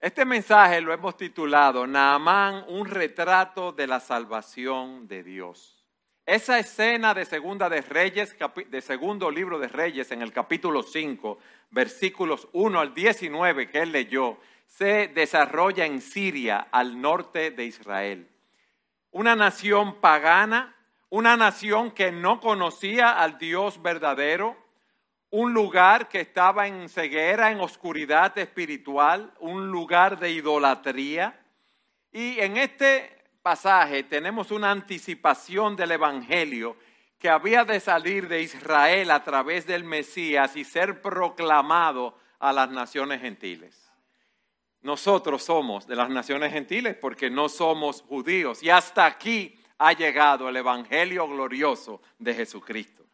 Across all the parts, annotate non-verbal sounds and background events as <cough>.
Este mensaje lo hemos titulado Naamán, un retrato de la salvación de Dios. Esa escena de Segunda de Reyes, de segundo libro de Reyes, en el capítulo 5, versículos 1 al 19 que él leyó, se desarrolla en Siria, al norte de Israel. Una nación pagana, una nación que no conocía al Dios verdadero, un lugar que estaba en ceguera, en oscuridad espiritual, un lugar de idolatría. Y en este pasaje tenemos una anticipación del Evangelio que había de salir de Israel a través del Mesías y ser proclamado a las naciones gentiles. Nosotros somos de las naciones gentiles porque no somos judíos y hasta aquí ha llegado el Evangelio glorioso de Jesucristo.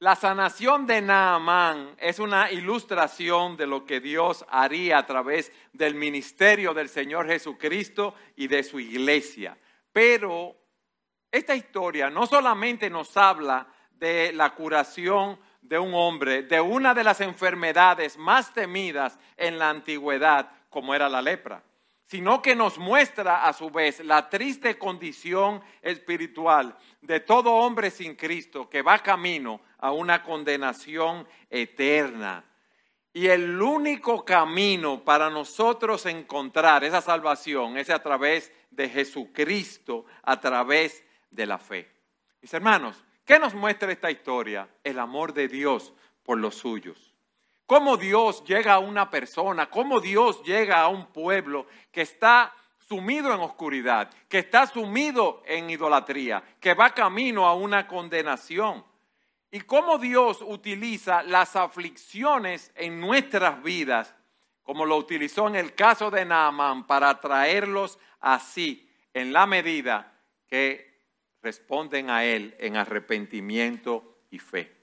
La sanación de Naamán es una ilustración de lo que Dios haría a través del ministerio del Señor Jesucristo y de su iglesia. Pero esta historia no solamente nos habla de la curación de un hombre, de una de las enfermedades más temidas en la antigüedad, como era la lepra, sino que nos muestra a su vez la triste condición espiritual de todo hombre sin Cristo que va camino a una condenación eterna. Y el único camino para nosotros encontrar esa salvación es a través de Jesucristo, a través de la fe. Mis hermanos, ¿qué nos muestra esta historia? El amor de Dios por los suyos. Cómo Dios llega a una persona, cómo Dios llega a un pueblo que está sumido en oscuridad, que está sumido en idolatría, que va camino a una condenación. Y cómo Dios utiliza las aflicciones en nuestras vidas, como lo utilizó en el caso de Naamán, para traerlos así, en la medida que responden a Él en arrepentimiento y fe.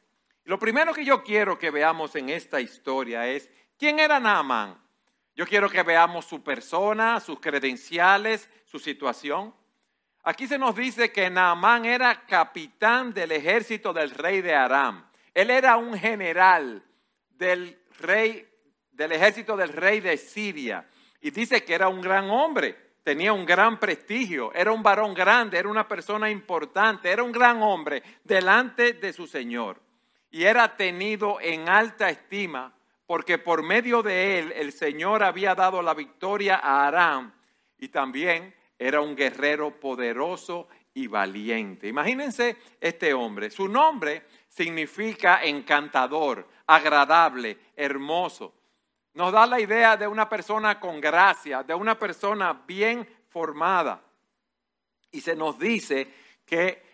Lo primero que yo quiero que veamos en esta historia es, ¿quién era Naamán? Yo quiero que veamos su persona, sus credenciales, su situación. Aquí se nos dice que Naamán era capitán del ejército del rey de Aram. Él era un general del rey del ejército del rey de Siria y dice que era un gran hombre, tenía un gran prestigio, era un varón grande, era una persona importante, era un gran hombre delante de su Señor y era tenido en alta estima porque por medio de él el Señor había dado la victoria a Aram y también era un guerrero poderoso y valiente. Imagínense este hombre. Su nombre significa encantador, agradable, hermoso. Nos da la idea de una persona con gracia, de una persona bien formada. Y se nos dice que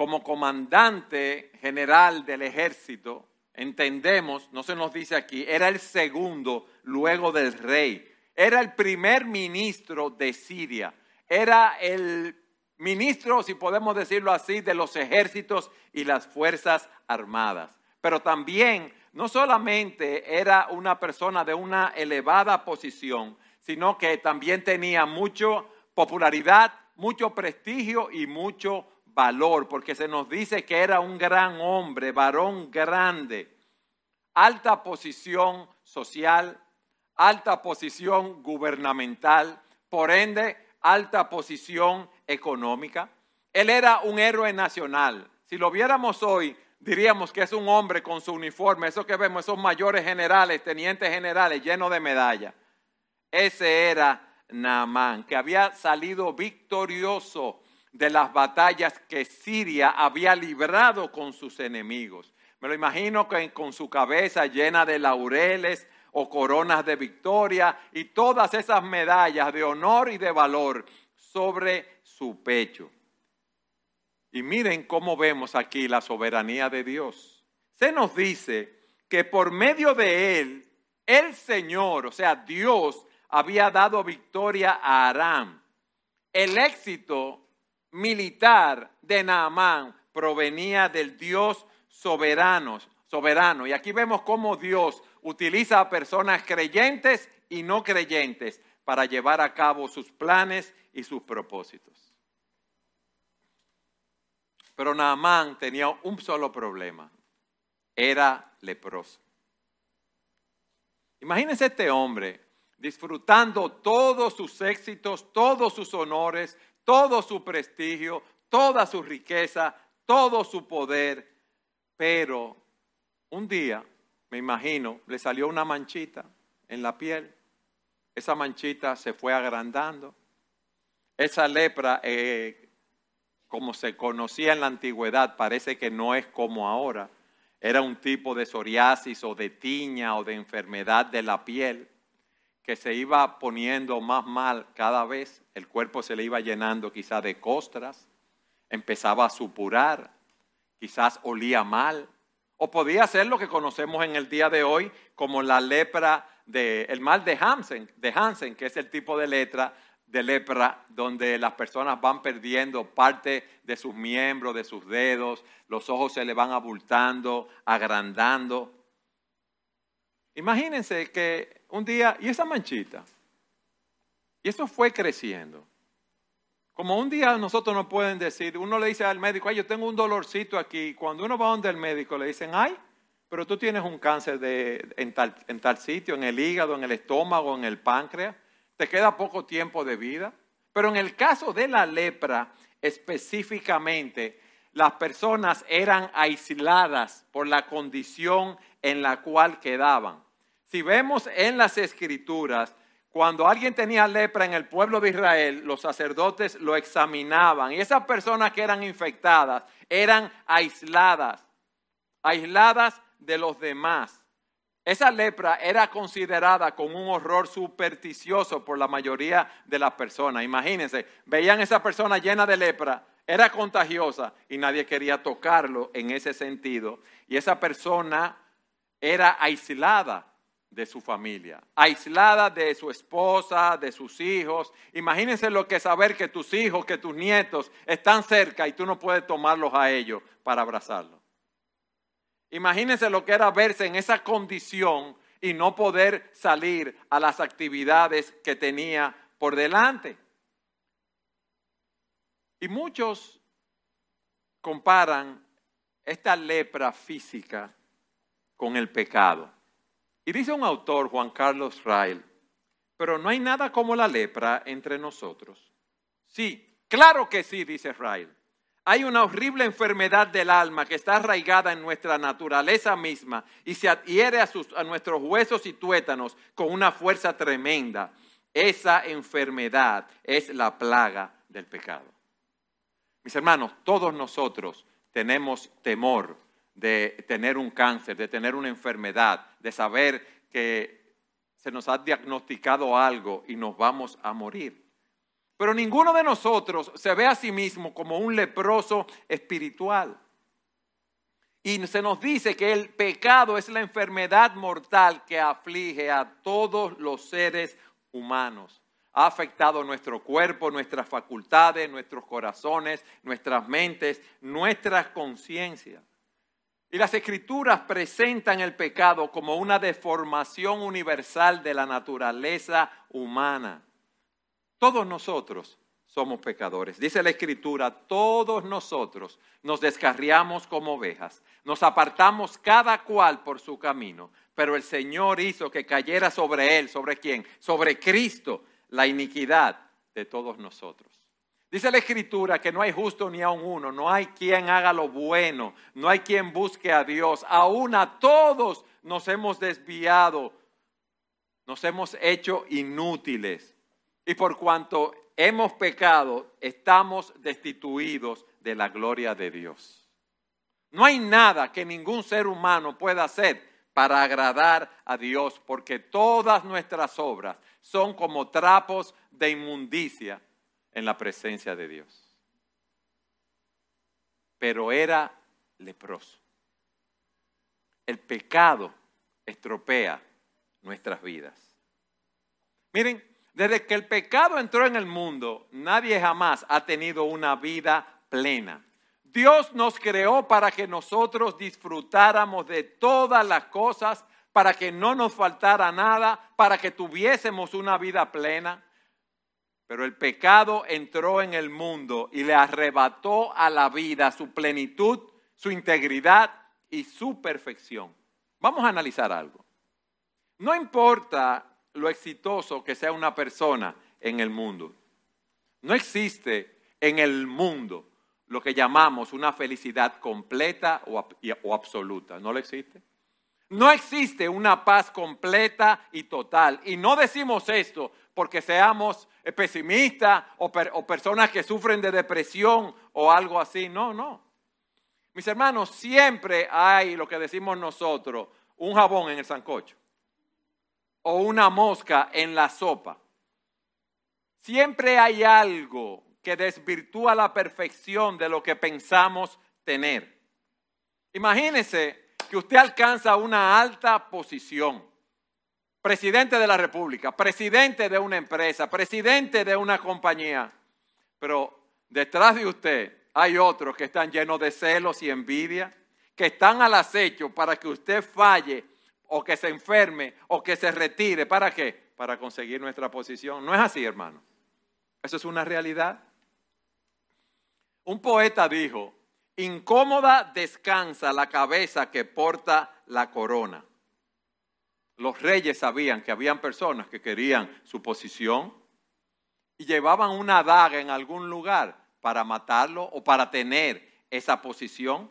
como comandante general del ejército, entendemos, no se nos dice aquí, era el segundo luego del rey. Era el primer ministro de Siria era el ministro, si podemos decirlo así, de los ejércitos y las fuerzas armadas. Pero también no solamente era una persona de una elevada posición, sino que también tenía mucha popularidad, mucho prestigio y mucho valor, porque se nos dice que era un gran hombre, varón grande, alta posición social, alta posición gubernamental, por ende alta posición económica. Él era un héroe nacional. Si lo viéramos hoy, diríamos que es un hombre con su uniforme, eso que vemos, esos mayores generales, tenientes generales llenos de medallas. Ese era Naamán, que había salido victorioso de las batallas que Siria había librado con sus enemigos. Me lo imagino que con su cabeza llena de laureles, o coronas de victoria y todas esas medallas de honor y de valor sobre su pecho. Y miren cómo vemos aquí la soberanía de Dios. Se nos dice que por medio de él, el Señor, o sea, Dios, había dado victoria a Aram. El éxito militar de Naamán provenía del Dios soberano, soberano. Y aquí vemos cómo Dios utiliza a personas creyentes y no creyentes para llevar a cabo sus planes y sus propósitos. Pero Naamán tenía un solo problema. Era leproso. Imagínense este hombre disfrutando todos sus éxitos, todos sus honores, todo su prestigio, toda su riqueza, todo su poder. Pero un día, me imagino, le salió una manchita en la piel. Esa manchita se fue agrandando. Esa lepra, eh, como se conocía en la antigüedad, parece que no es como ahora. Era un tipo de psoriasis o de tiña o de enfermedad de la piel que se iba poniendo más mal cada vez. El cuerpo se le iba llenando quizás de costras, empezaba a supurar, quizás olía mal. O podía ser lo que conocemos en el día de hoy como la lepra de, el mal de Hansen, de Hansen, que es el tipo de letra de lepra donde las personas van perdiendo parte de sus miembros, de sus dedos, los ojos se le van abultando, agrandando. Imagínense que un día, y esa manchita, y eso fue creciendo. Como un día nosotros nos pueden decir, uno le dice al médico, ay, yo tengo un dolorcito aquí. Cuando uno va donde el médico le dicen, ay, pero tú tienes un cáncer de, en, tal, en tal sitio, en el hígado, en el estómago, en el páncreas te queda poco tiempo de vida. Pero en el caso de la lepra específicamente, las personas eran aisladas por la condición en la cual quedaban. Si vemos en las escrituras, cuando alguien tenía lepra en el pueblo de Israel, los sacerdotes lo examinaban y esas personas que eran infectadas eran aisladas, aisladas de los demás. Esa lepra era considerada como un horror supersticioso por la mayoría de las personas. Imagínense, veían a esa persona llena de lepra, era contagiosa y nadie quería tocarlo en ese sentido. Y esa persona era aislada de su familia, aislada de su esposa, de sus hijos. Imagínense lo que saber que tus hijos, que tus nietos están cerca y tú no puedes tomarlos a ellos para abrazarlos. Imagínense lo que era verse en esa condición y no poder salir a las actividades que tenía por delante. Y muchos comparan esta lepra física con el pecado. Y dice un autor, Juan Carlos Rael, pero no hay nada como la lepra entre nosotros. Sí, claro que sí, dice Rael. Hay una horrible enfermedad del alma que está arraigada en nuestra naturaleza misma y se adhiere a, a nuestros huesos y tuétanos con una fuerza tremenda. Esa enfermedad es la plaga del pecado. Mis hermanos, todos nosotros tenemos temor de tener un cáncer, de tener una enfermedad, de saber que se nos ha diagnosticado algo y nos vamos a morir. Pero ninguno de nosotros se ve a sí mismo como un leproso espiritual. Y se nos dice que el pecado es la enfermedad mortal que aflige a todos los seres humanos. Ha afectado nuestro cuerpo, nuestras facultades, nuestros corazones, nuestras mentes, nuestras conciencias. Y las escrituras presentan el pecado como una deformación universal de la naturaleza humana. Todos nosotros somos pecadores. Dice la escritura, todos nosotros nos descarriamos como ovejas, nos apartamos cada cual por su camino, pero el Señor hizo que cayera sobre él, sobre quién, sobre Cristo, la iniquidad de todos nosotros. Dice la escritura que no hay justo ni aun uno, no hay quien haga lo bueno, no hay quien busque a Dios, aún a todos nos hemos desviado, nos hemos hecho inútiles y por cuanto hemos pecado, estamos destituidos de la gloria de Dios. No hay nada que ningún ser humano pueda hacer para agradar a Dios, porque todas nuestras obras son como trapos de inmundicia en la presencia de Dios. Pero era leproso. El pecado estropea nuestras vidas. Miren, desde que el pecado entró en el mundo, nadie jamás ha tenido una vida plena. Dios nos creó para que nosotros disfrutáramos de todas las cosas, para que no nos faltara nada, para que tuviésemos una vida plena. Pero el pecado entró en el mundo y le arrebató a la vida su plenitud, su integridad y su perfección. Vamos a analizar algo. No importa lo exitoso que sea una persona en el mundo. No existe en el mundo lo que llamamos una felicidad completa o, absoluta. No lo existe. No existe una paz completa y total. Y no decimos esto porque seamos pesimistas o, o personas que sufren de depresión o algo así. No, no. Mis hermanos, siempre hay lo que decimos nosotros, un jabón en el sancocho o una mosca en la sopa. Siempre hay algo que desvirtúa la perfección de lo que pensamos tener. Imagínese que usted alcanza una alta posición. Presidente de la República, presidente de una empresa, presidente de una compañía. Pero detrás de usted hay otros que están llenos de celos y envidia, que están al acecho para que usted falle o que se enferme o que se retire. ¿Para qué? Para conseguir nuestra posición. No es así, hermano. Eso es una realidad. Un poeta dijo, incómoda descansa la cabeza que porta la corona. Los reyes sabían que habían personas que querían su posición y llevaban una daga en algún lugar para matarlo o para tener esa posición.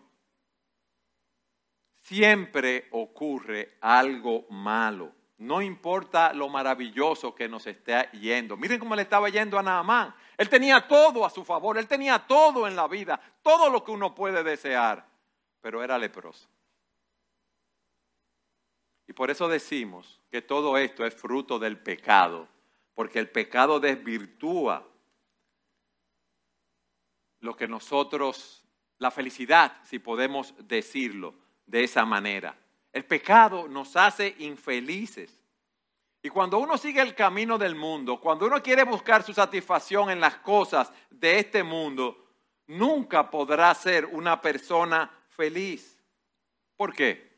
Siempre ocurre algo malo. No importa lo maravilloso que nos esté yendo. Miren cómo le estaba yendo a Naamán. Él tenía todo a su favor, él tenía todo en la vida, todo lo que uno puede desear, pero era leproso. Y por eso decimos que todo esto es fruto del pecado, porque el pecado desvirtúa lo que nosotros, la felicidad, si podemos decirlo de esa manera. El pecado nos hace infelices. Y cuando uno sigue el camino del mundo, cuando uno quiere buscar su satisfacción en las cosas de este mundo, nunca podrá ser una persona feliz. ¿Por qué?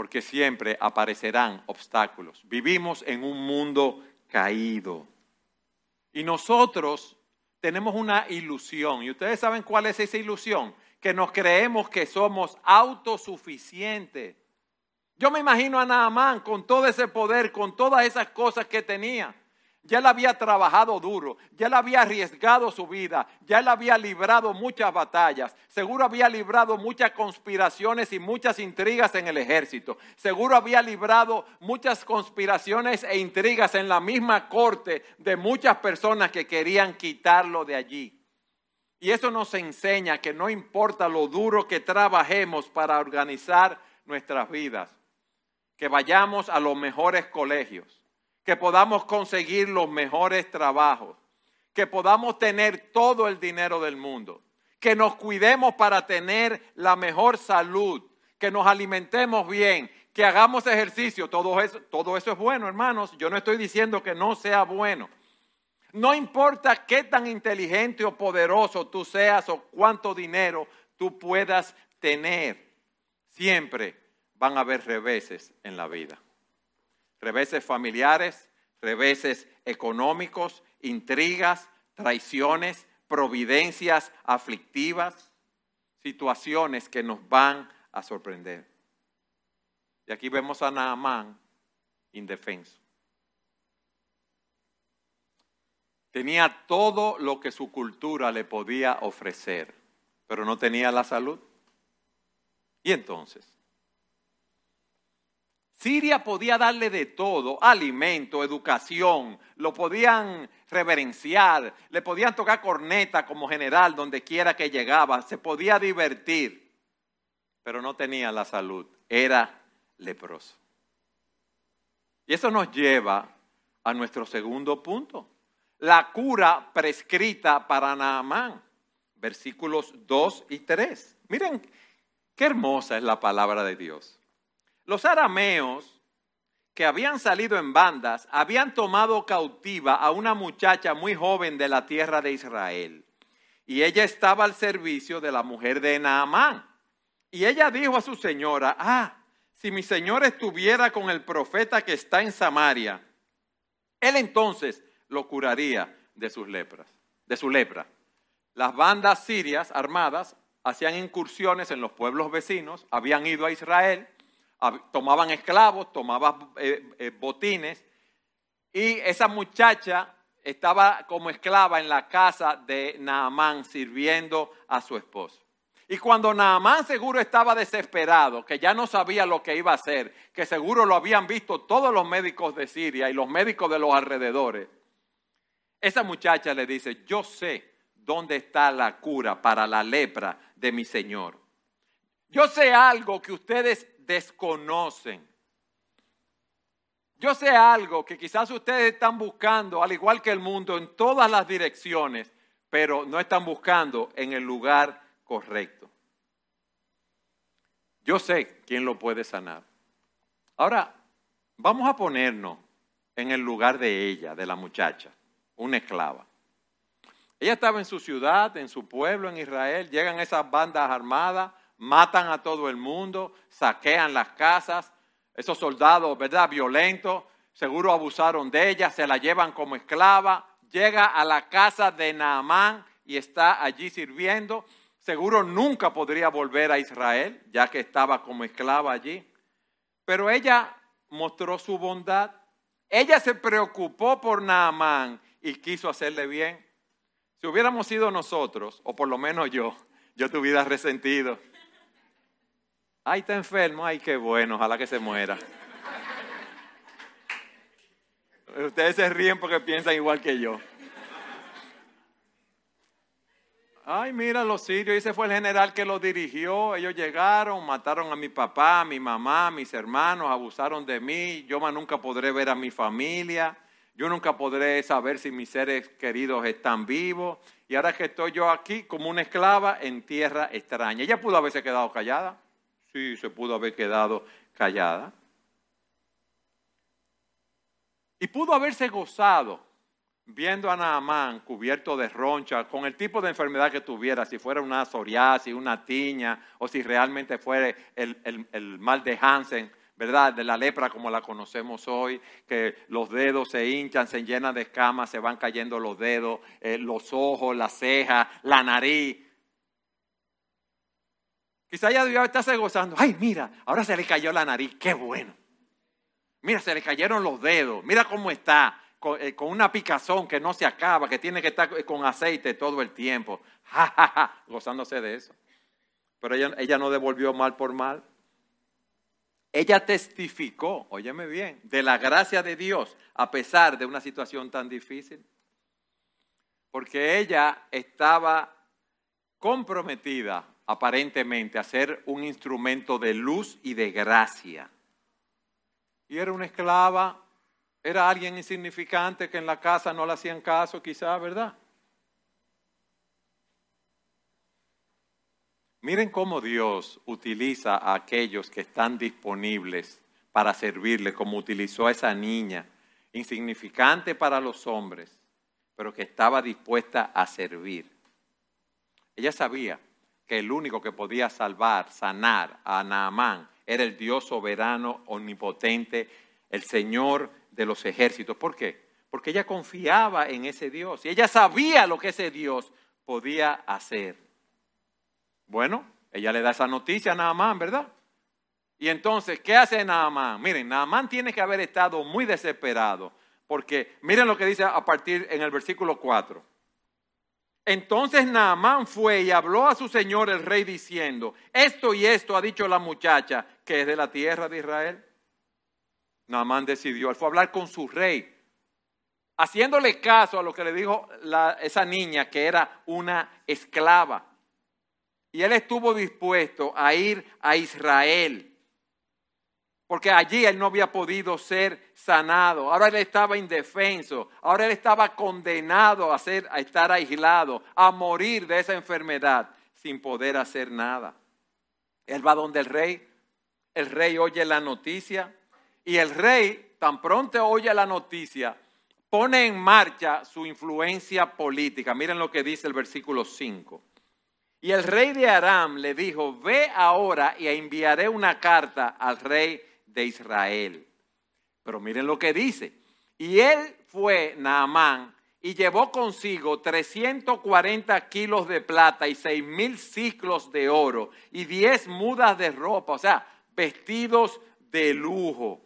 Porque siempre aparecerán obstáculos. Vivimos en un mundo caído. Y nosotros tenemos una ilusión. ¿Y ustedes saben cuál es esa ilusión? Que nos creemos que somos autosuficientes. Yo me imagino a Naamán con todo ese poder, con todas esas cosas que tenía. Ya él había trabajado duro, ya él había arriesgado su vida, ya él había librado muchas batallas, seguro había librado muchas conspiraciones y muchas intrigas en el ejército, seguro había librado muchas conspiraciones e intrigas en la misma corte de muchas personas que querían quitarlo de allí. Y eso nos enseña que no importa lo duro que trabajemos para organizar nuestras vidas, que vayamos a los mejores colegios que podamos conseguir los mejores trabajos, que podamos tener todo el dinero del mundo, que nos cuidemos para tener la mejor salud, que nos alimentemos bien, que hagamos ejercicio, todo eso, todo eso es bueno, hermanos. Yo no estoy diciendo que no sea bueno. No importa qué tan inteligente o poderoso tú seas o cuánto dinero tú puedas tener, siempre van a haber reveses en la vida reveses familiares, reveses económicos, intrigas, traiciones, providencias aflictivas, situaciones que nos van a sorprender. Y aquí vemos a Naamán indefenso. Tenía todo lo que su cultura le podía ofrecer, pero no tenía la salud. Y entonces, Siria podía darle de todo, alimento, educación, lo podían reverenciar, le podían tocar corneta como general donde quiera que llegaba, se podía divertir, pero no tenía la salud, era leproso. Y eso nos lleva a nuestro segundo punto, la cura prescrita para Naamán, versículos 2 y 3. Miren qué hermosa es la palabra de Dios. Los arameos que habían salido en bandas habían tomado cautiva a una muchacha muy joven de la tierra de Israel. Y ella estaba al servicio de la mujer de Naamán. Y ella dijo a su señora, ah, si mi señor estuviera con el profeta que está en Samaria, él entonces lo curaría de sus lepras, de su lepra. Las bandas sirias armadas hacían incursiones en los pueblos vecinos, habían ido a Israel tomaban esclavos, tomaban eh, eh, botines, y esa muchacha estaba como esclava en la casa de Naamán sirviendo a su esposo. Y cuando Naamán seguro estaba desesperado, que ya no sabía lo que iba a hacer, que seguro lo habían visto todos los médicos de Siria y los médicos de los alrededores, esa muchacha le dice, yo sé dónde está la cura para la lepra de mi Señor. Yo sé algo que ustedes desconocen. Yo sé algo que quizás ustedes están buscando, al igual que el mundo, en todas las direcciones, pero no están buscando en el lugar correcto. Yo sé quién lo puede sanar. Ahora, vamos a ponernos en el lugar de ella, de la muchacha, una esclava. Ella estaba en su ciudad, en su pueblo, en Israel. Llegan esas bandas armadas, matan a todo el mundo, saquean las casas. Esos soldados, ¿verdad? Violentos, seguro abusaron de ella, se la llevan como esclava. Llega a la casa de Naamán y está allí sirviendo. Seguro nunca podría volver a Israel, ya que estaba como esclava allí. Pero ella mostró su bondad. Ella se preocupó por Naamán y quiso hacerle bien. Si hubiéramos sido nosotros, o por lo menos yo, yo te hubiera resentido. Ay, está enfermo, ay, qué bueno, ojalá que se muera. Ustedes se ríen porque piensan igual que yo. Ay, mira los sirios, ese fue el general que los dirigió. Ellos llegaron, mataron a mi papá, a mi mamá, a mis hermanos, abusaron de mí. Yo más nunca podré ver a mi familia. Yo nunca podré saber si mis seres queridos están vivos. Y ahora que estoy yo aquí como una esclava en tierra extraña. Ella pudo haberse quedado callada. Sí, se pudo haber quedado callada. Y pudo haberse gozado viendo a Naamán cubierto de roncha, con el tipo de enfermedad que tuviera, si fuera una psoriasis, una tiña, o si realmente fuera el, mal de Hansen, ¿verdad? De la lepra como la conocemos hoy, que los dedos se hinchan, se llenan de escamas, se van cayendo los dedos, eh, los ojos, las cejas, la nariz. Quizá ya debió estarse gozando. Ay, mira, ahora se le cayó la nariz, qué bueno. Mira, se le cayeron los dedos, mira cómo está. Eh, con, una picazón que no se acaba, que tiene que estar con aceite todo el tiempo, <laughs> ja, gozándose de eso. Pero ella, ella no devolvió mal por mal. Ella testificó, óyeme bien, de la gracia de Dios a pesar de una situación tan difícil. Porque ella estaba comprometida aparentemente a ser un instrumento de luz y de gracia. Y era una esclava era alguien insignificante que en la casa no le hacían caso, quizá, ¿verdad? Miren cómo Dios utiliza a aquellos que están disponibles para servirle, como utilizó a esa niña, insignificante para los hombres, pero que estaba dispuesta a servir. Ella sabía que el único que podía salvar, sanar a Naamán era el Dios soberano, omnipotente, el Señor de los ejércitos. ¿Por qué? Porque ella confiaba en ese Dios y ella sabía lo que ese Dios podía hacer. Bueno, ella le da esa noticia a Naamán, ¿verdad? Y entonces, ¿qué hace Naamán? Miren, Naamán tiene que haber estado muy desesperado, porque miren lo que dice a partir en el versículo 4. Entonces Naamán fue y habló a su señor el rey diciendo, esto y esto ha dicho la muchacha que es de la tierra de Israel. Naamán decidió, él fue a hablar con su rey, haciéndole caso a lo que le dijo esa niña que era una esclava. Y él estuvo dispuesto a ir a Israel, porque allí él no había podido ser sanado. Ahora él estaba indefenso, ahora él estaba condenado a, ser, a estar aislado, a morir de esa enfermedad sin poder hacer nada. Él va donde el rey, el rey oye la noticia, y el rey, tan pronto oye la noticia, pone en marcha su influencia política. Miren lo que dice el versículo 5. Y el rey de Aram le dijo, ve ahora y enviaré una carta al rey de Israel. Pero miren lo que dice. Y él fue, Naamán, y llevó consigo 340 kilos de plata y seis mil ciclos de oro y 10 mudas de ropa, o sea, vestidos de lujo.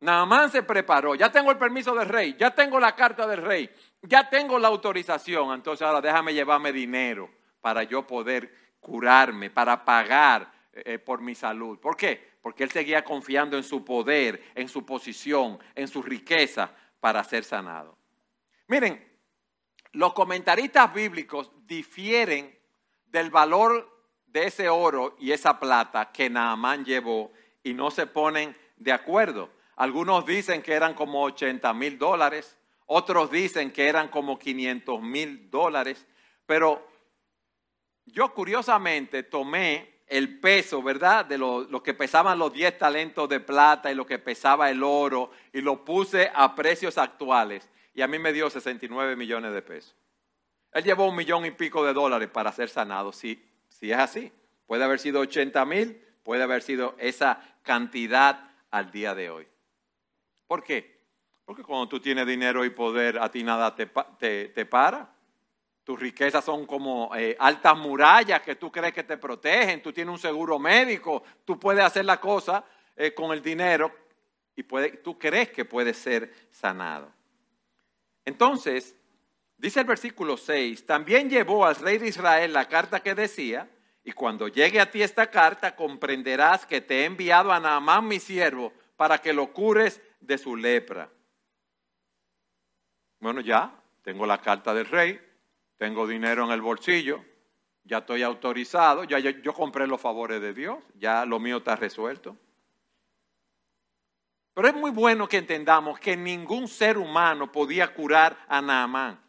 Naamán se preparó, ya tengo el permiso del rey, ya tengo la carta del rey, ya tengo la autorización, entonces ahora déjame llevarme dinero para yo poder curarme, para pagar eh, por mi salud. ¿Por qué? Porque él seguía confiando en su poder, en su posición, en su riqueza para ser sanado. Miren, los comentaristas bíblicos difieren del valor de ese oro y esa plata que Naamán llevó y no se ponen de acuerdo. Algunos dicen que eran como 80 mil dólares, otros dicen que eran como 500 mil dólares, pero yo curiosamente tomé el peso, ¿verdad? De lo, que pesaban los 10 talentos de plata y lo que pesaba el oro y lo puse a precios actuales y a mí me dio 69 millones de pesos. Él llevó un millón y pico de dólares para ser sanado, si, si es así. Puede haber sido 80 mil, puede haber sido esa cantidad al día de hoy. ¿Por qué? Porque cuando tú tienes dinero y poder, a ti nada te, te, para. Tus riquezas son como eh, altas murallas que tú crees que te protegen. Tú tienes un seguro médico. Tú puedes hacer la cosa eh, con el dinero y tú crees que puedes ser sanado. Entonces, dice el versículo 6, también llevó al rey de Israel la carta que decía, y cuando llegue a ti esta carta comprenderás que te he enviado a Naamán mi siervo para que lo cures de su lepra. Bueno, ya tengo la carta del rey, tengo dinero en el bolsillo, ya estoy autorizado, ya yo, compré los favores de Dios, ya lo mío está resuelto. Pero es muy bueno que entendamos que ningún ser humano podía curar a Naamán.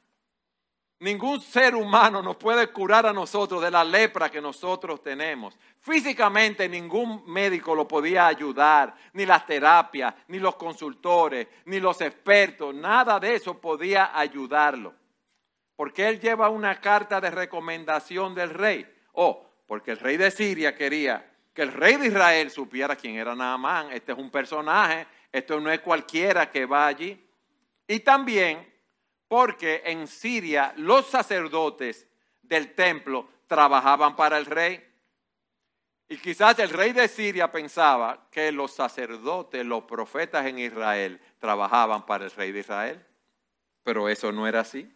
Ningún ser humano nos puede curar a nosotros de la lepra que nosotros tenemos. Físicamente ningún médico lo podía ayudar, ni las terapias, ni los consultores, ni los expertos, nada de eso podía ayudarlo. Porque él lleva una carta de recomendación del rey. O porque el rey de Siria quería que el rey de Israel supiera quién era Naamán. Este es un personaje, esto no es cualquiera que va allí. Y también porque en Siria los sacerdotes del templo trabajaban para el rey. Y quizás el rey de Siria pensaba que los sacerdotes, los profetas en Israel, trabajaban para el rey de Israel. Pero eso no era así.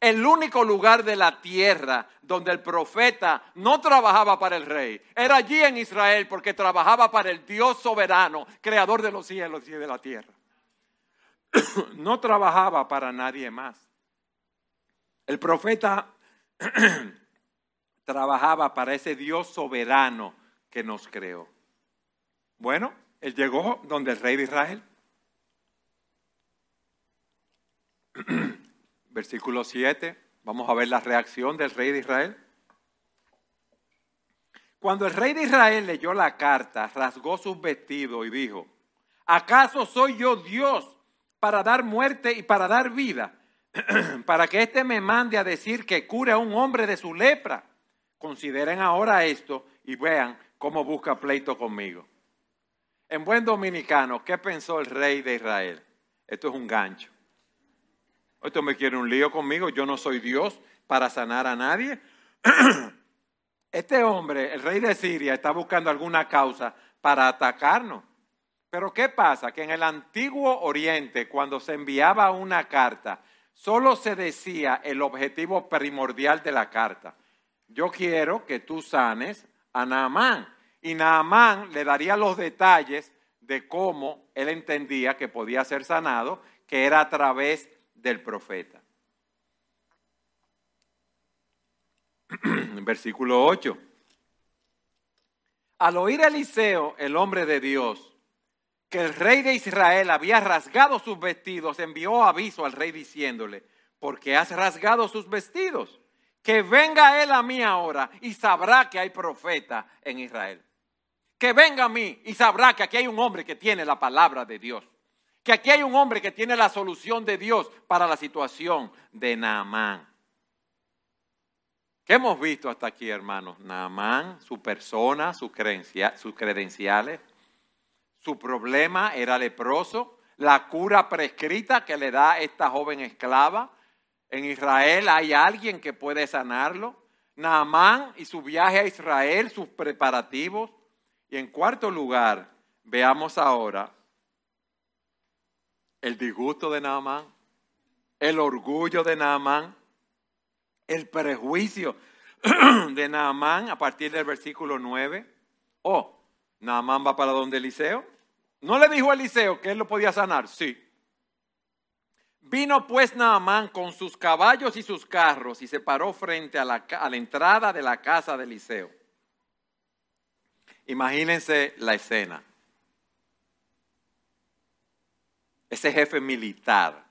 El único lugar de la tierra donde el profeta no trabajaba para el rey era allí en Israel porque trabajaba para el Dios soberano, creador de los cielos y de la tierra. <coughs> no trabajaba para nadie más. El profeta <coughs> trabajaba para ese Dios soberano que nos creó. Bueno, él llegó donde el rey de Israel. <coughs> Versículo 7, vamos a ver la reacción del rey de Israel. Cuando el rey de Israel leyó la carta, rasgó sus vestidos y dijo, ¿acaso soy yo Dios para dar muerte y para dar vida, <clears throat> para que éste me mande a decir que cure a un hombre de su lepra. Consideren ahora esto y vean cómo busca pleito conmigo. En buen dominicano, ¿qué pensó el rey de Israel? Esto es un gancho. Esto me quiere un lío conmigo, yo no soy Dios para sanar a nadie. <clears throat> Este hombre, el rey de Siria, está buscando alguna causa para atacarnos. Pero ¿qué pasa? Que en el antiguo Oriente, cuando se enviaba una carta, solo se decía el objetivo primordial de la carta. Yo quiero que tú sanes a Naamán. Y Naamán le daría los detalles de cómo él entendía que podía ser sanado, que era a través del profeta. <clears throat> Versículo 8. Al oír Eliseo, el hombre de Dios, que el rey de Israel había rasgado sus vestidos, envió aviso al rey diciéndole, ¿por qué has rasgado sus vestidos? Que venga él a mí ahora y sabrá que hay profeta en Israel. Que venga a mí y sabrá que aquí hay un hombre que tiene la palabra de Dios. Que aquí hay un hombre que tiene la solución de Dios para la situación de Naamán. ¿Qué hemos visto hasta aquí, hermanos? Naamán, su persona, sus credenciales, su problema era leproso, la cura prescrita que le da esta joven esclava. En Israel hay alguien que puede sanarlo. Naamán y su viaje a Israel, sus preparativos. Y en cuarto lugar, veamos ahora el disgusto de Naamán, el orgullo de Naamán, el prejuicio <clears throat> de Naamán a partir del versículo 9. Oh, Naamán va para donde Eliseo. ¿No le dijo a Eliseo que él lo podía sanar? Sí. Vino pues Naamán con sus caballos y sus carros y se paró frente a la, a la entrada de la casa de Eliseo. Imagínense la escena. Ese jefe militar,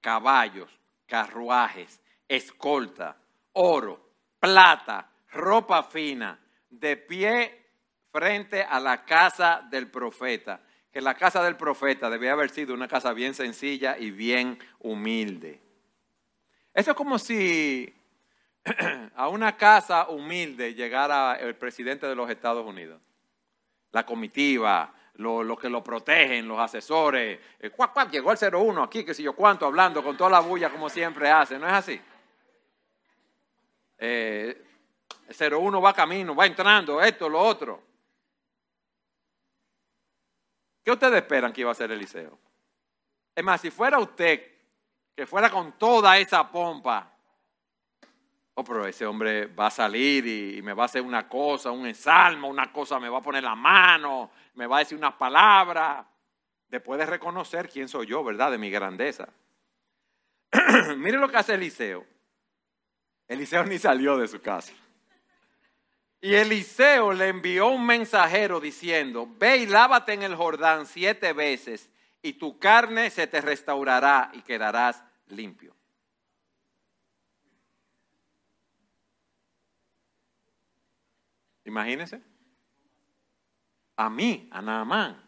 caballos, carruajes, escolta, oro, plata, ropa fina, de pie frente a la casa del profeta. Que la casa del profeta debía haber sido una casa bien sencilla y bien humilde. Eso es como si <clears throat> a una casa humilde llegara el presidente de los Estados Unidos. La comitiva, los que lo protegen, los asesores. Eh, llegó el 01 aquí, que si yo cuánto, hablando con toda la bulla como siempre hace, ¿no es así? Eh, el 01 va camino, va entrando, esto, lo otro. ¿Qué ustedes esperan que iba a hacer Eliseo? Es más, si fuera usted, que fuera con toda esa pompa, oh, pero ese hombre va a salir y, me va a hacer una cosa, un ensalmo, una cosa, me va a poner la mano, me va a decir unas palabras, después de reconocer quién soy yo, ¿verdad? De mi grandeza. <clears throat> Mire lo que hace Eliseo. Eliseo ni salió de su casa. Y Eliseo le envió un mensajero diciendo, ve y lávate en el Jordán siete veces y tu carne se te restaurará y quedarás limpio. Imagínense. A mí, a Naamán.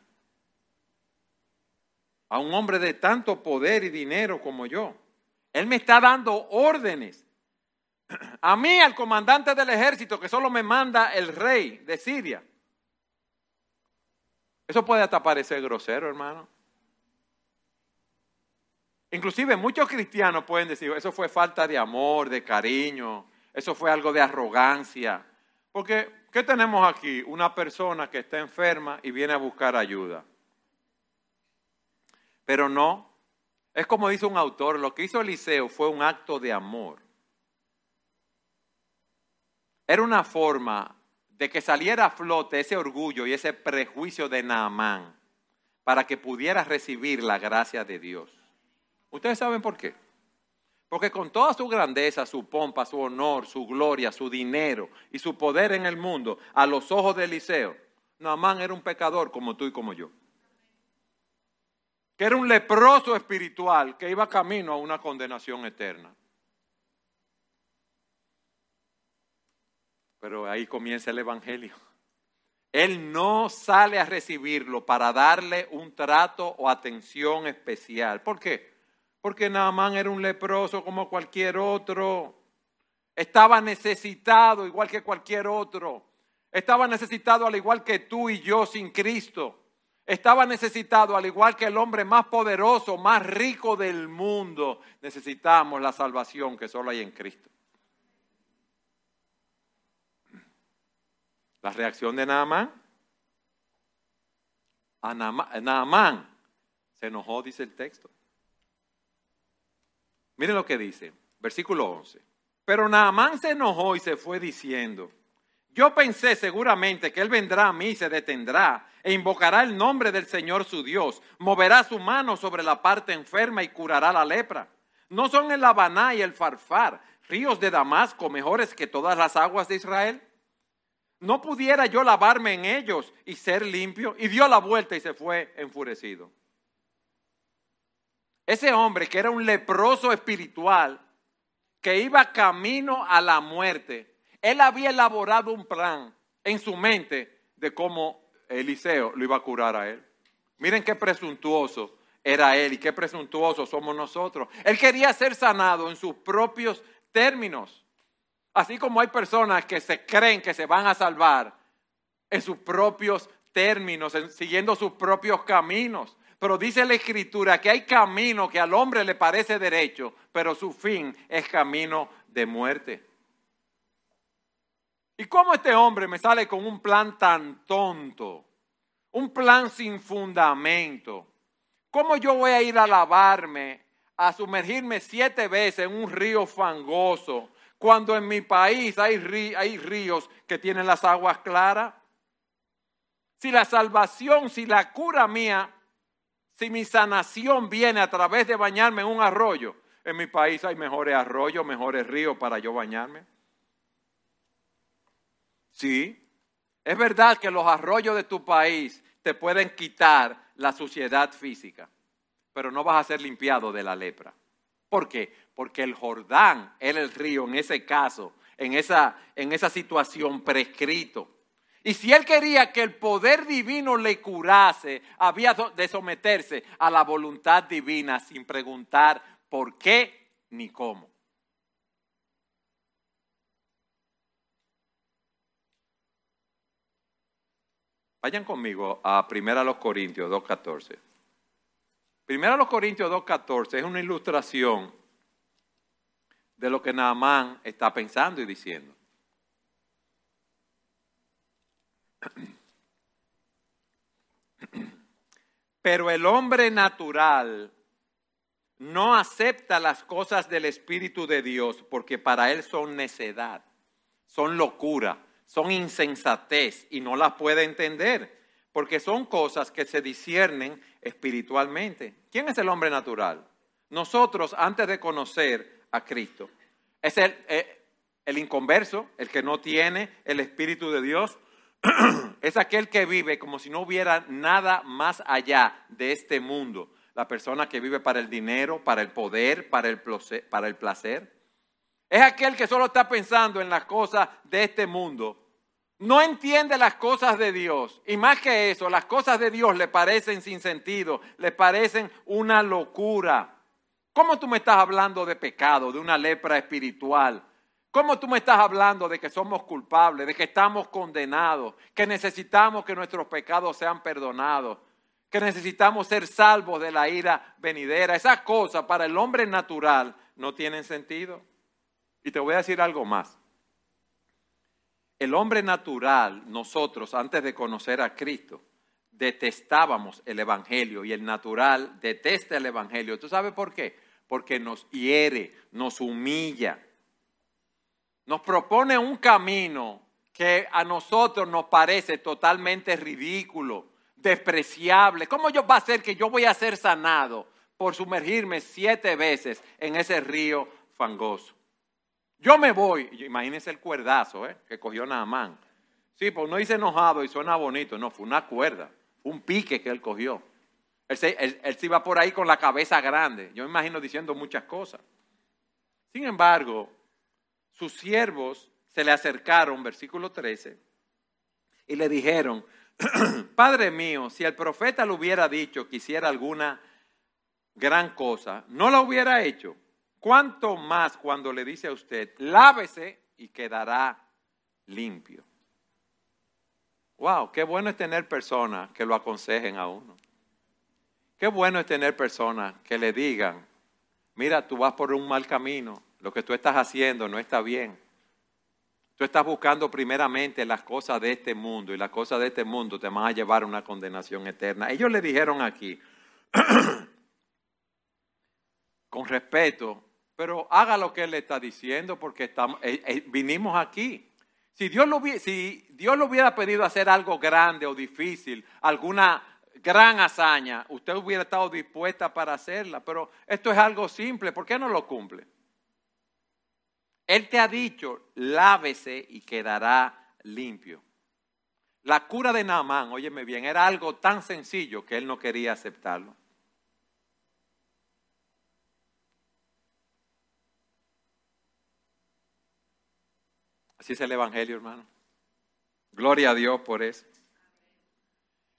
A un hombre de tanto poder y dinero como yo. Él me está dando órdenes. <clears throat> A mí, al comandante del ejército, que solo me manda el rey de Siria. Eso puede hasta parecer grosero, hermano. Inclusive muchos cristianos pueden decir, eso fue falta de amor, de cariño, eso fue algo de arrogancia. Porque, ¿qué tenemos aquí? Una persona que está enferma y viene a buscar ayuda. Pero no, es como dice un autor, lo que hizo Eliseo fue un acto de amor. Era una forma de que saliera a flote ese orgullo y ese prejuicio de Naamán para que pudiera recibir la gracia de Dios. ¿Ustedes saben por qué? Porque con toda su grandeza, su pompa, su honor, su gloria, su dinero y su poder en el mundo, a los ojos de Eliseo, Naamán era un pecador como tú y como yo. Que era un leproso espiritual que iba camino a una condenación eterna. Pero ahí comienza el Evangelio. Él no sale a recibirlo para darle un trato o atención especial. ¿Por qué? Porque Naamán era un leproso como cualquier otro. Estaba necesitado igual que cualquier otro. Estaba necesitado al igual que tú y yo sin Cristo. Estaba necesitado al igual que el hombre más poderoso, más rico del mundo. Necesitamos la salvación que solo hay en Cristo. La reacción de Naamán. A Naamán se enojó, dice el texto. Miren lo que dice, versículo 11. Pero Naamán se enojó y se fue diciendo, yo pensé seguramente que él vendrá a mí y se detendrá e invocará el nombre del Señor su Dios, moverá su mano sobre la parte enferma y curará la lepra. ¿No son el Habaná y el Farfar, ríos de Damasco, mejores que todas las aguas de Israel? no pudiera yo lavarme en ellos y ser limpio. Y dio la vuelta y se fue enfurecido. Ese hombre que era un leproso espiritual, que iba camino a la muerte, él había elaborado un plan en su mente de cómo Eliseo lo iba a curar a él. Miren qué presuntuoso era él y qué presuntuoso somos nosotros. Él quería ser sanado en sus propios términos. Así como hay personas que se creen que se van a salvar en sus propios términos, siguiendo sus propios caminos. Pero dice la escritura que hay camino que al hombre le parece derecho, pero su fin es camino de muerte. ¿Y cómo este hombre me sale con un plan tan tonto? Un plan sin fundamento. ¿Cómo yo voy a ir a lavarme, a sumergirme siete veces en un río fangoso, cuando en mi país hay, hay ríos que tienen las aguas claras? Si la salvación, si la cura mía, si mi sanación viene a través de bañarme en un arroyo, en mi país hay mejores arroyos, mejores ríos para yo bañarme. Sí, es verdad que los arroyos de tu país te pueden quitar la suciedad física, pero no vas a ser limpiado de la lepra. ¿Por qué? Porque el Jordán era el río en ese caso, en esa, en esa situación prescrito. Y si él quería que el poder divino le curase, había de someterse a la voluntad divina sin preguntar por qué ni cómo. Vayan conmigo a 1 Corintios 2.14. 1 Corintios 2.14 es una ilustración de lo que Naamán está pensando y diciendo. Pero el hombre natural no acepta las cosas del Espíritu de Dios porque para él son necedad, son locura son insensatez y no las puede entender, porque son cosas que se disciernen espiritualmente. ¿Quién es el hombre natural? Nosotros, antes de conocer a Cristo, es el, eh, el inconverso, el que no tiene el Espíritu de Dios, <clears throat> es aquel que vive como si no hubiera nada más allá de este mundo. La persona que vive para el dinero, para el poder, para el placer. Es aquel que solo está pensando en las cosas de este mundo no entiende las cosas de Dios. Y más que eso, las cosas de Dios le parecen sin sentido, le parecen una locura. ¿Cómo tú me estás hablando de pecado, de una lepra espiritual? ¿Cómo tú me estás hablando de que somos culpables, de que estamos condenados, que necesitamos que nuestros pecados sean perdonados, que necesitamos ser salvos de la ira venidera? Esas cosas para el hombre natural no tienen sentido. Y te voy a decir algo más el hombre natural, nosotros, antes de conocer a Cristo, detestábamos el Evangelio y el natural detesta el Evangelio. ¿Tú sabes por qué? Porque nos hiere, nos humilla, nos propone un camino que a nosotros nos parece totalmente ridículo, despreciable. ¿Cómo yo va a ser que yo voy a ser sanado por sumergirme siete veces en ese río fangoso? Yo me voy. Imagínense el cuerdazo ¿eh? que cogió Naamán. Sí, pues no dice enojado y suena bonito. No, fue una cuerda. un pique que él cogió. Él se, él se iba por ahí con la cabeza grande. Yo me imagino diciendo muchas cosas. Sin embargo, sus siervos se le acercaron, versículo 13, y le dijeron, <clears throat> Padre mío, si el profeta le hubiera dicho que hiciera alguna gran cosa, ¿no la hubiera hecho? ¿Cuánto más cuando le dice a usted, lávese y quedará limpio? Wow, qué bueno es tener personas que lo aconsejen a uno. Qué bueno es tener personas que le digan, mira, tú vas por un mal camino, lo que tú estás haciendo no está bien. Tú estás buscando primeramente las cosas de este mundo y las cosas de este mundo te van a llevar a una condenación eterna. Ellos le dijeron aquí, <clears throat> con respeto, pero haga lo que Él le está diciendo porque estamos, eh, eh, vinimos aquí. Si Dios, lo, si Dios le hubiera pedido hacer algo grande o difícil, alguna gran hazaña, usted hubiera estado dispuesta para hacerla, pero esto es algo simple, ¿por qué no lo cumple? Él te ha dicho, lávese y quedará limpio. La cura de Naamán, óyeme bien, era algo tan sencillo que él no quería aceptarlo. Así es el Evangelio, hermano. Gloria a Dios por eso.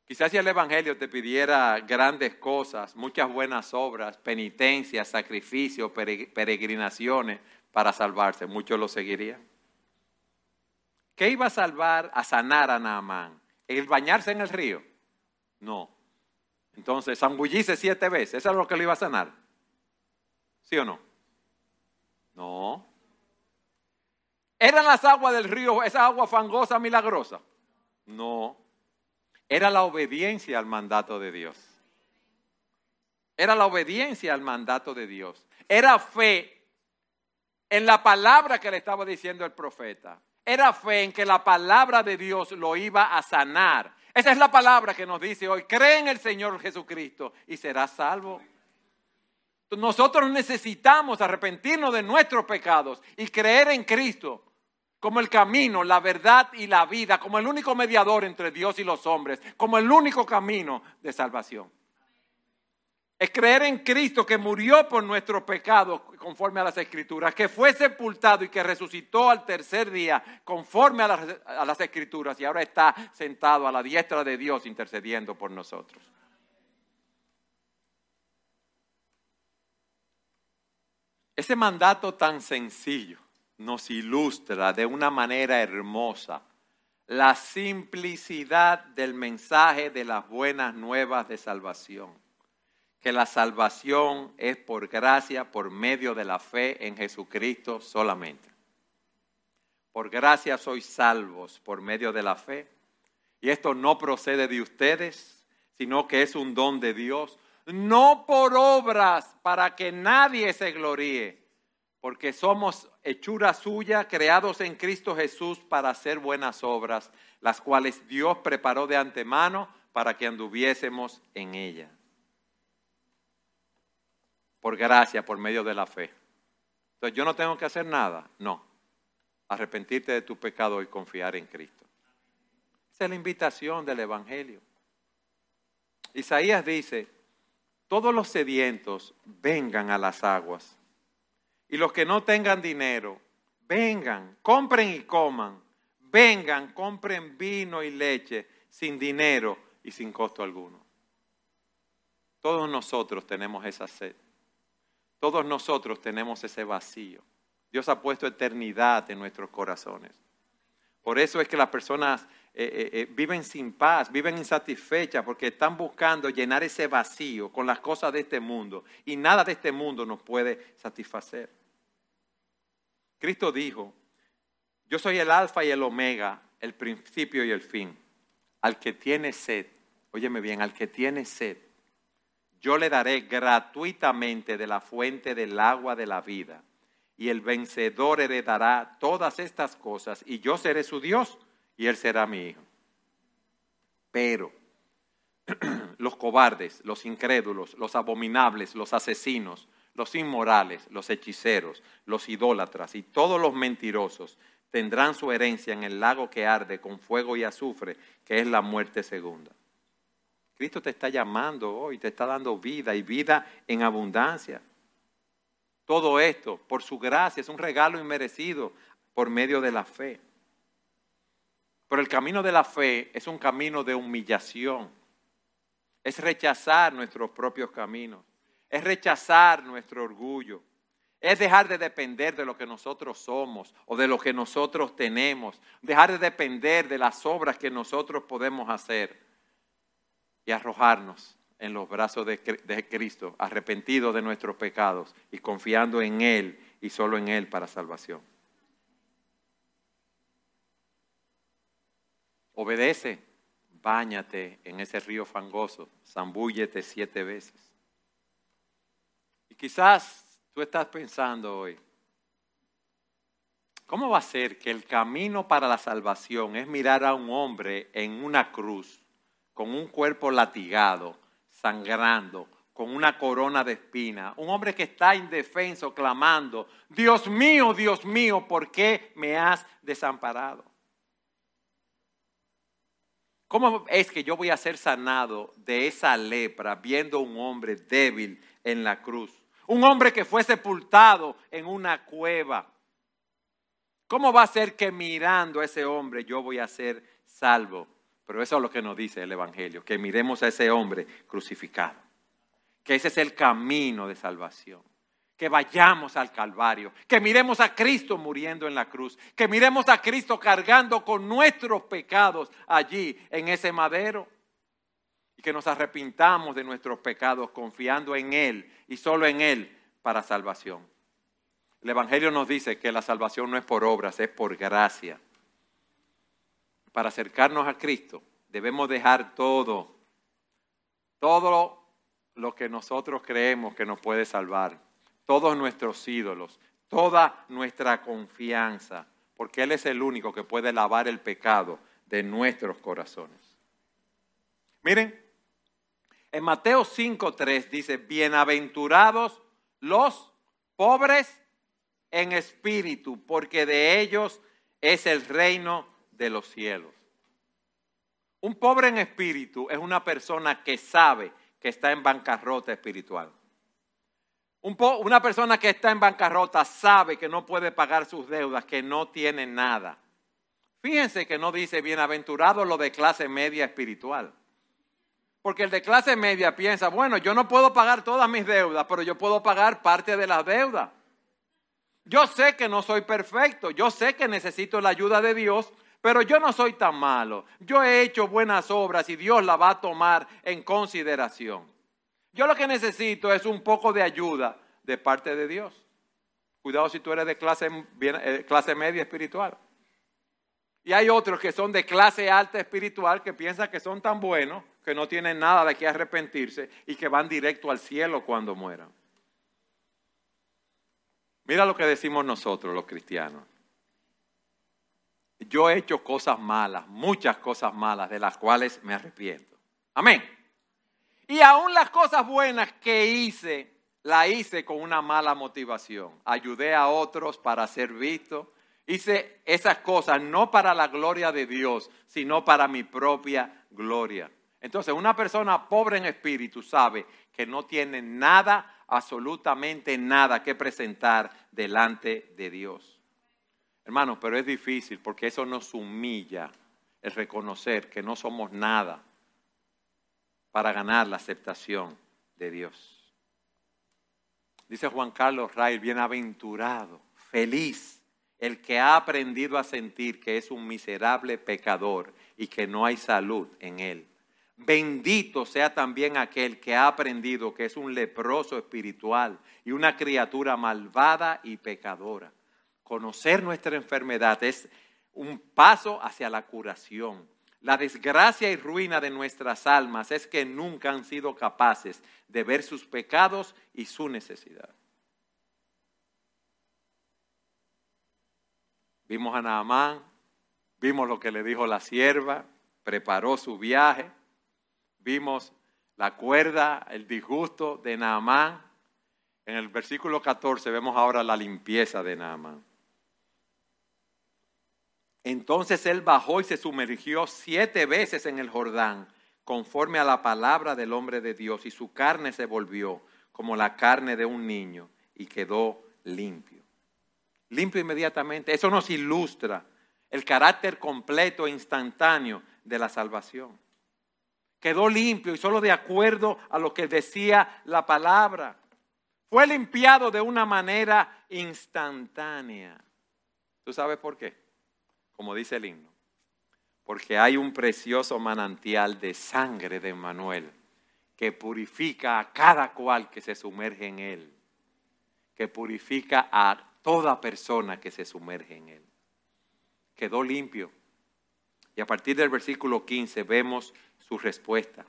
Quizás si el Evangelio te pidiera grandes cosas, muchas buenas obras, penitencias, sacrificios, peregrinaciones para salvarse, muchos lo seguirían. ¿Qué iba a salvar, a sanar a Naamán? ¿El bañarse en el río? No. Entonces, zambullirse siete veces, ¿eso es lo que le iba a sanar? ¿Sí o no? No. ¿Eran las aguas del río, esa agua fangosa, milagrosa? No. Era la obediencia al mandato de Dios. Era la obediencia al mandato de Dios. Era fe en la palabra que le estaba diciendo el profeta. Era fe en que la palabra de Dios lo iba a sanar. Esa es la palabra que nos dice hoy. Cree en el Señor Jesucristo y serás salvo. Nosotros necesitamos arrepentirnos de nuestros pecados y creer en Cristo como el camino, la verdad y la vida, como el único mediador entre Dios y los hombres, como el único camino de salvación. Es creer en Cristo que murió por nuestros pecados conforme a las escrituras, que fue sepultado y que resucitó al tercer día conforme a las, a las escrituras y ahora está sentado a la diestra de Dios intercediendo por nosotros. Ese mandato tan sencillo nos ilustra de una manera hermosa la simplicidad del mensaje de las buenas nuevas de salvación. Que la salvación es por gracia, por medio de la fe en Jesucristo solamente. Por gracia sois salvos por medio de la fe. Y esto no procede de ustedes, sino que es un don de Dios. No por obras para que nadie se gloríe porque somos hechura suya, creados en Cristo Jesús para hacer buenas obras, las cuales Dios preparó de antemano para que anduviésemos en ella. Por gracia, por medio de la fe. Entonces, yo no tengo que hacer nada, no. Arrepentirte de tu pecado y confiar en Cristo. Esa es la invitación del Evangelio. Isaías dice, todos los sedientos vengan a las aguas y los que no tengan dinero, vengan, compren y coman. Vengan, compren vino y leche sin dinero y sin costo alguno. Todos nosotros tenemos esa sed. Todos nosotros tenemos ese vacío. Dios ha puesto eternidad en nuestros corazones. Por eso es que las personas eh, eh, eh, viven sin paz, viven insatisfechas, porque están buscando llenar ese vacío con las cosas de este mundo. Y nada de este mundo nos puede satisfacer. Cristo dijo, yo soy el alfa y el omega, el principio y el fin. Al que tiene sed, óyeme bien, al que tiene sed, yo le daré gratuitamente de la fuente del agua de la vida. Y el vencedor heredará todas estas cosas, y yo seré su Dios, y él será mi hijo. Pero <clears throat> los cobardes, los incrédulos, los abominables, los asesinos, los inmorales, los hechiceros, los idólatras y todos los mentirosos tendrán su herencia en el lago que arde con fuego y azufre, que es la muerte segunda. Cristo te está llamando hoy, te está dando vida y vida en abundancia. Todo esto, por su gracia, es un regalo inmerecido por medio de la fe. Pero el camino de la fe es un camino de humillación. Es rechazar nuestros propios caminos es rechazar nuestro orgullo, es dejar de depender de lo que nosotros somos o de lo que nosotros tenemos, dejar de depender de las obras que nosotros podemos hacer y arrojarnos en los brazos de, Cristo, arrepentidos de nuestros pecados y confiando en Él y solo en Él para salvación. Obedece, báñate en ese río fangoso, zambúllete siete veces. Y quizás tú estás pensando hoy, ¿cómo va a ser que el camino para la salvación es mirar a un hombre en una cruz, con un cuerpo latigado, sangrando, con una corona de espina, un hombre que está indefenso, clamando, Dios mío, Dios mío, ¿por qué me has desamparado? ¿Cómo es que yo voy a ser sanado de esa lepra viendo un hombre débil en la cruz? Un hombre que fue sepultado en una cueva. ¿Cómo va a ser que mirando a ese hombre yo voy a ser salvo? Pero eso es lo que nos dice el Evangelio, que miremos a ese hombre crucificado. Que ese es el camino de salvación. Que vayamos al Calvario, que miremos a Cristo muriendo en la cruz, que miremos a Cristo cargando con nuestros pecados allí en ese madero y que nos arrepintamos de nuestros pecados confiando en Él y solo en Él para salvación. El Evangelio nos dice que la salvación no es por obras, es por gracia. Para acercarnos a Cristo debemos dejar todo, todo lo que nosotros creemos que nos puede salvar, todos nuestros ídolos, toda nuestra confianza, porque Él es el único que puede lavar el pecado de nuestros corazones. Miren, en Mateo 5.3 dice, bienaventurados los pobres en espíritu, porque de ellos es el reino de los cielos. Un pobre en espíritu es una persona que sabe que está en bancarrota espiritual. una persona que está en bancarrota sabe que no puede pagar sus deudas, que no tiene nada. Fíjense que no dice bienaventurado lo de clase media espiritual. Porque el de clase media piensa, bueno, yo no puedo pagar todas mis deudas, pero yo puedo pagar parte de las deudas. Yo sé que no soy perfecto, yo sé que necesito la ayuda de Dios, pero yo no soy tan malo. Yo he hecho buenas obras y Dios la va a tomar en consideración. Yo lo que necesito es un poco de ayuda de parte de Dios. Cuidado si tú eres de clase, eh, clase media espiritual. Y hay otros que son de clase alta espiritual que piensan que son tan buenos que no tienen nada de qué arrepentirse y que van directo al cielo cuando mueran. Mira lo que decimos nosotros los cristianos yo he hecho cosas malas, muchas cosas malas de las cuales me arrepiento. Amén. Y aún las cosas buenas que hice, la hice con una mala motivación. Ayudé a otros para ser visto. Hice esas cosas no para la gloria de Dios, sino para mi propia gloria. Entonces, una persona pobre en espíritu sabe que no tiene nada, absolutamente nada que presentar delante de Dios. Hermanos, pero es difícil porque eso nos humilla el reconocer que no somos nada para ganar la aceptación de Dios. Dice Juan Carlos Ray, bienaventurado, feliz, el que ha aprendido a sentir que es un miserable pecador y que no hay salud en él. Bendito sea también aquel que ha aprendido que es un leproso espiritual y una criatura malvada y pecadora Conocer nuestra enfermedad es un paso hacia la curación. La desgracia y ruina de nuestras almas es que nunca han sido capaces de ver sus pecados y su necesidad. Vimos a Naamán, vimos lo que le dijo la sierva, preparó su viaje, vimos la cuerda, el disgusto de Naamán. En el versículo 14 vemos ahora la limpieza de Naamán. Entonces él bajó y se sumergió siete veces en el Jordán, conforme a la palabra del hombre de Dios, y su carne se volvió como la carne de un niño y quedó limpio. Limpio inmediatamente. Eso nos ilustra el carácter completo e instantáneo de la salvación. Quedó limpio y solo de acuerdo a lo que decía la palabra. Fue limpiado de una manera instantánea. ¿Tú sabes por qué? Como dice el himno, porque hay un precioso manantial de sangre de Emmanuel que purifica a cada cual que se sumerge en él, que purifica a toda persona que se sumerge en él. Quedó limpio. Y a partir del versículo 15 vemos su respuesta.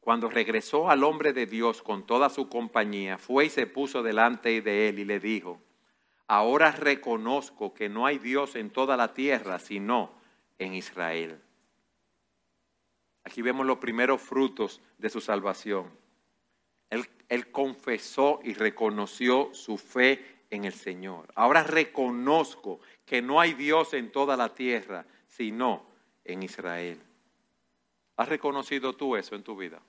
Cuando regresó al hombre de Dios con toda su compañía, fue y se puso delante de él y le dijo, ahora reconozco que no hay Dios en toda la tierra sino en Israel. Aquí vemos los primeros frutos de su salvación. Él, confesó y reconoció su fe en el Señor. Ahora reconozco que no hay Dios en toda la tierra sino en Israel. ¿Has reconocido tú eso en tu vida?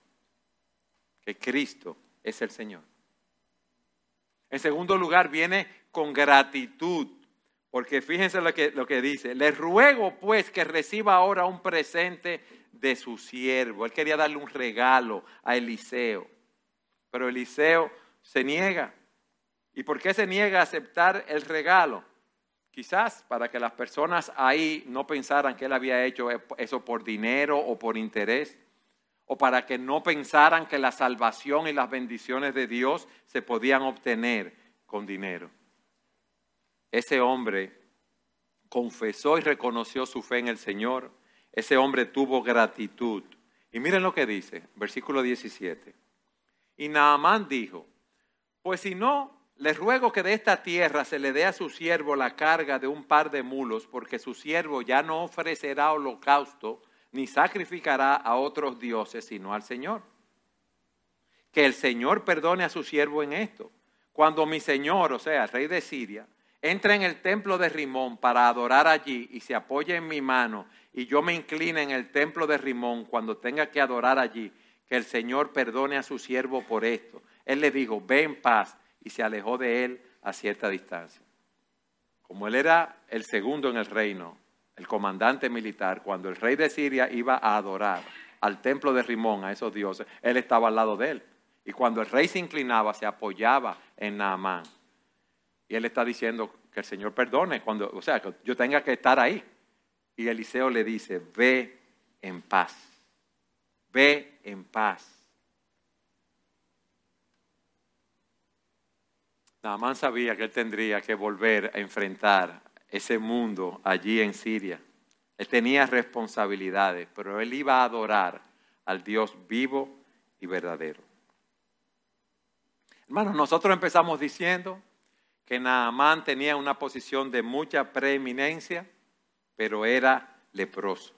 Que Cristo es el Señor. En segundo lugar, viene con gratitud, porque fíjense lo que, lo que dice. Le ruego pues que reciba ahora un presente de su siervo. Él quería darle un regalo a Eliseo, pero Eliseo se niega. ¿Y por qué se niega a aceptar el regalo? Quizás para que las personas ahí no pensaran que él había hecho eso por dinero o por interés, o para que no pensaran que la salvación y las bendiciones de Dios se podían obtener con dinero. Ese hombre confesó y reconoció su fe en el Señor. Ese hombre tuvo gratitud. Y miren lo que dice, versículo 17. Y Naamán dijo, pues si no, les ruego que de esta tierra se le dé a su siervo la carga de un par de mulos, porque su siervo ya no ofrecerá holocausto ni sacrificará a otros dioses, sino al Señor. Que el Señor perdone a su siervo en esto. Cuando mi Señor, o sea, el rey de Siria, entre en el templo de Rimón para adorar allí y se apoye en mi mano y yo me incline en el templo de Rimón cuando tenga que adorar allí, que el Señor perdone a su siervo por esto. Él le dijo, ve en paz y se alejó de él a cierta distancia. Como él era el segundo en el reino, el comandante militar, cuando el rey de Siria iba a adorar al templo de Rimón, a esos dioses, él estaba al lado de él. Y cuando el rey se inclinaba, se apoyaba en Naamán. Y él está diciendo que el Señor perdone, cuando, o sea, que yo tenga que estar ahí. Y Eliseo le dice, ve en paz, ve en paz. Naamán sabía que él tendría que volver a enfrentar ese mundo allí en Siria. Él tenía responsabilidades, pero él iba a adorar al Dios vivo y verdadero. Hermanos, nosotros empezamos diciendo que Naamán tenía una posición de mucha preeminencia, pero era leproso.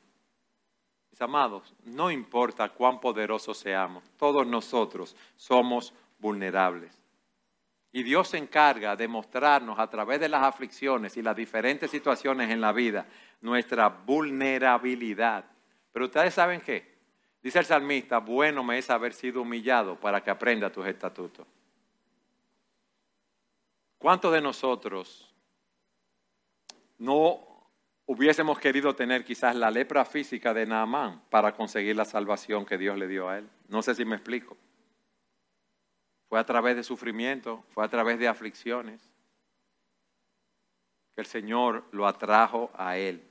Mis amados, no importa cuán poderosos seamos, todos nosotros somos vulnerables. Y Dios se encarga de mostrarnos a través de las aflicciones y las diferentes situaciones en la vida nuestra vulnerabilidad. Pero ustedes saben qué? Dice el salmista, bueno me es haber sido humillado para que aprenda tus estatutos. ¿Cuántos de nosotros no hubiésemos querido tener quizás la lepra física de Naamán para conseguir la salvación que Dios le dio a él? No sé si me explico. Fue a través de sufrimiento, fue a través de aflicciones que el Señor lo atrajo a Él.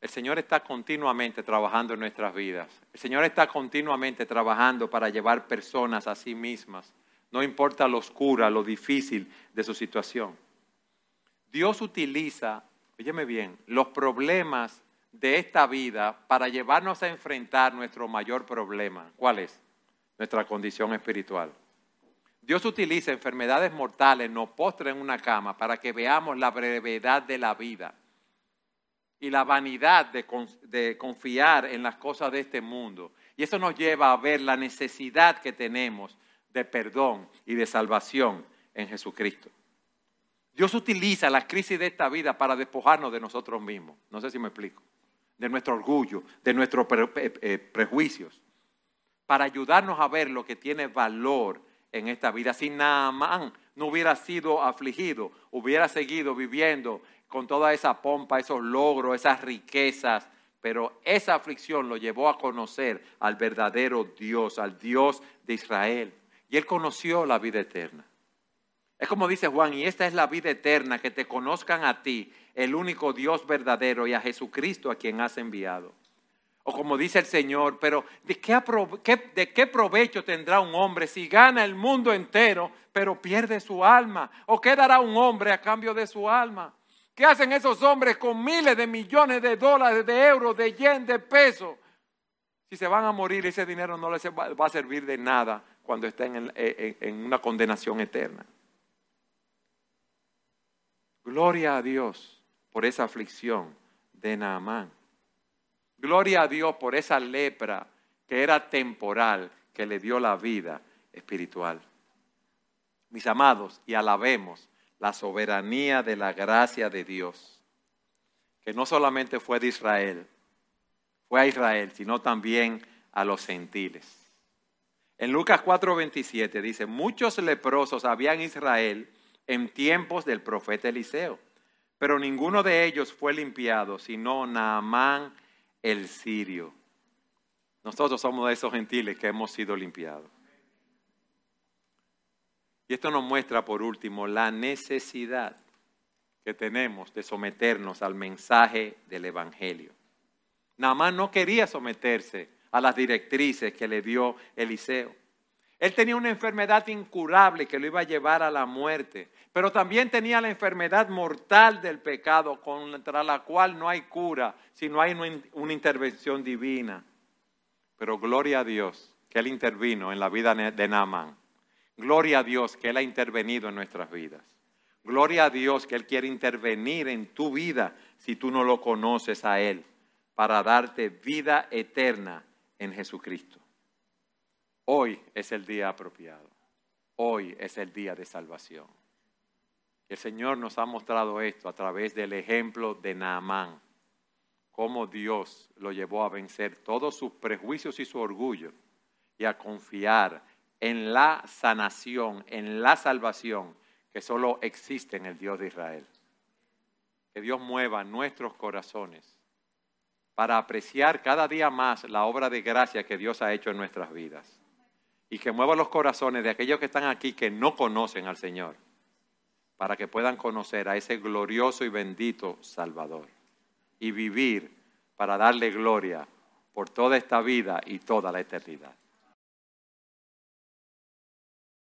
El Señor está continuamente trabajando en nuestras vidas. El Señor está continuamente trabajando para llevar personas a sí mismas. No importa lo oscura, lo difícil de su situación. Dios utiliza, óyeme bien, los problemas de esta vida para llevarnos a enfrentar nuestro mayor problema. ¿Cuál es? nuestra condición espiritual. Dios utiliza enfermedades mortales, nos postra en una cama para que veamos la brevedad de la vida y la vanidad de, de, confiar en las cosas de este mundo. Y eso nos lleva a ver la necesidad que tenemos de perdón y de salvación en Jesucristo. Dios utiliza la crisis de esta vida para despojarnos de nosotros mismos. No sé si me explico. De nuestro orgullo, de nuestros eh, prejuicios para ayudarnos a ver lo que tiene valor en esta vida. Si Naamán no hubiera sido afligido, hubiera seguido viviendo con toda esa pompa, esos logros, esas riquezas, pero esa aflicción lo llevó a conocer al verdadero Dios, al Dios de Israel. Y él conoció la vida eterna. Es como dice Juan, y esta es la vida eterna, que te conozcan a ti, el único Dios verdadero, y a Jesucristo a quien has enviado. O como dice el Señor, pero ¿de qué, ¿de qué provecho tendrá un hombre si gana el mundo entero, pero pierde su alma? ¿O qué dará un hombre a cambio de su alma? ¿Qué hacen esos hombres con miles de millones de dólares, de euros, de yen, de pesos? Si se van a morir, ese dinero no les va a servir de nada cuando estén en una condenación eterna. Gloria a Dios por esa aflicción de Naamán. Gloria a Dios por esa lepra que era temporal, que le dio la vida espiritual. Mis amados, y alabemos la soberanía de la gracia de Dios, que no solamente fue de Israel, fue a Israel, sino también a los gentiles. En Lucas 4:27 dice, muchos leprosos había en Israel en tiempos del profeta Eliseo, pero ninguno de ellos fue limpiado, sino Naamán el sirio. Nosotros somos de esos gentiles que hemos sido limpiados. Y esto nos muestra, por último, la necesidad que tenemos de someternos al mensaje del Evangelio. Nada más no quería someterse a las directrices que le dio Eliseo. Él tenía una enfermedad incurable que lo iba a llevar a la muerte, pero también tenía la enfermedad mortal del pecado contra la cual no hay cura si no hay una intervención divina. Pero gloria a Dios que Él intervino en la vida de Naaman. Gloria a Dios que Él ha intervenido en nuestras vidas. Gloria a Dios que Él quiere intervenir en tu vida si tú no lo conoces a Él, para darte vida eterna en Jesucristo. Hoy es el día apropiado. Hoy es el día de salvación. El Señor nos ha mostrado esto a través del ejemplo de Naamán, cómo Dios lo llevó a vencer todos sus prejuicios y su orgullo y a confiar en la sanación, en la salvación que solo existe en el Dios de Israel. Que Dios mueva nuestros corazones para apreciar cada día más la obra de gracia que Dios ha hecho en nuestras vidas y que mueva los corazones de aquellos que están aquí que no conocen al Señor, para que puedan conocer a ese glorioso y bendito Salvador y vivir para darle gloria por toda esta vida y toda la eternidad.